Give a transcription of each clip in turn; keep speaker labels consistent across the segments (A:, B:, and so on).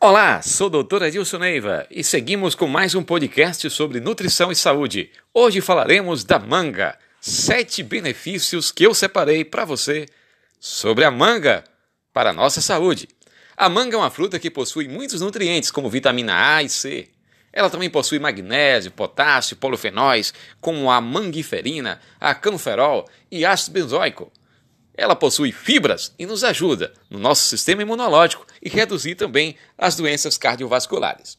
A: Olá, sou Dr. Edilson Neiva e seguimos com mais um podcast sobre nutrição e saúde. Hoje falaremos da manga, sete benefícios que eu separei para você sobre a manga para a nossa saúde. A manga é uma fruta que possui muitos nutrientes, como vitamina A e C. Ela também possui magnésio, potássio, polifenóis, como a mangiferina, a canferol e ácido benzoico. Ela possui fibras e nos ajuda no nosso sistema imunológico e reduzir também as doenças cardiovasculares.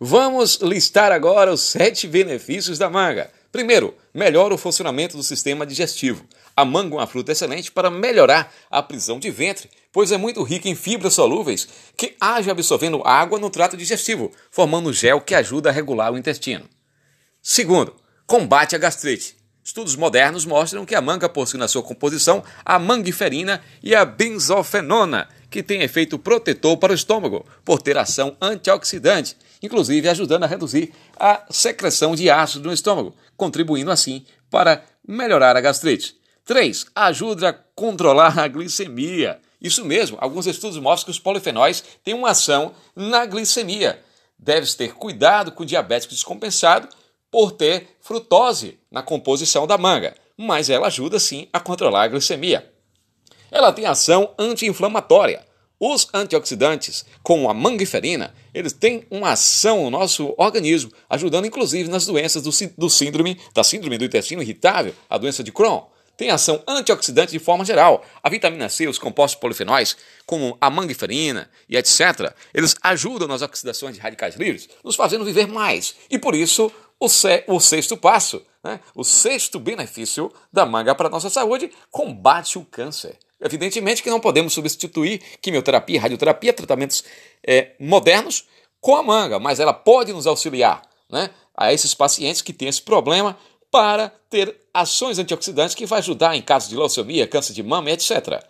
A: Vamos listar agora os sete benefícios da manga. Primeiro, melhora o funcionamento do sistema digestivo. A manga é uma fruta excelente para melhorar a prisão de ventre, pois é muito rica em fibras solúveis que agem absorvendo água no trato digestivo, formando gel que ajuda a regular o intestino. Segundo, combate a gastrite. Estudos modernos mostram que a manga possui na sua composição a mangiferina e a benzofenona, que tem efeito protetor para o estômago, por ter ação antioxidante, inclusive ajudando a reduzir a secreção de ácido no estômago, contribuindo assim para melhorar a gastrite. 3. Ajuda a controlar a glicemia. Isso mesmo, alguns estudos mostram que os polifenóis têm uma ação na glicemia. Deve-se ter cuidado com o diabético descompensado por ter frutose na composição da manga, mas ela ajuda sim a controlar a glicemia. Ela tem ação anti-inflamatória. Os antioxidantes, como a mangiferina, eles têm uma ação no nosso organismo, ajudando inclusive nas doenças do, do síndrome, da síndrome do intestino irritável, a doença de Crohn. Tem ação antioxidante de forma geral. A vitamina C, os compostos polifenóis, como a mangiferina e etc., eles ajudam nas oxidações de radicais livres, nos fazendo viver mais. E por isso o, o sexto passo, né? o sexto benefício da manga para a nossa saúde, combate o câncer. Evidentemente que não podemos substituir quimioterapia, radioterapia, tratamentos é, modernos com a manga, mas ela pode nos auxiliar né, a esses pacientes que têm esse problema para ter ações antioxidantes que vai ajudar em casos de leucemia, câncer de mama, etc.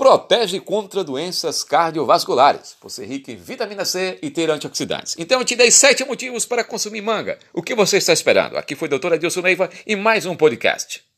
A: Protege contra doenças cardiovasculares, por ser rica em vitamina C e ter antioxidantes. Então eu te dei sete motivos para consumir manga. O que você está esperando? Aqui foi o Dr. Adilson Neiva e mais um podcast.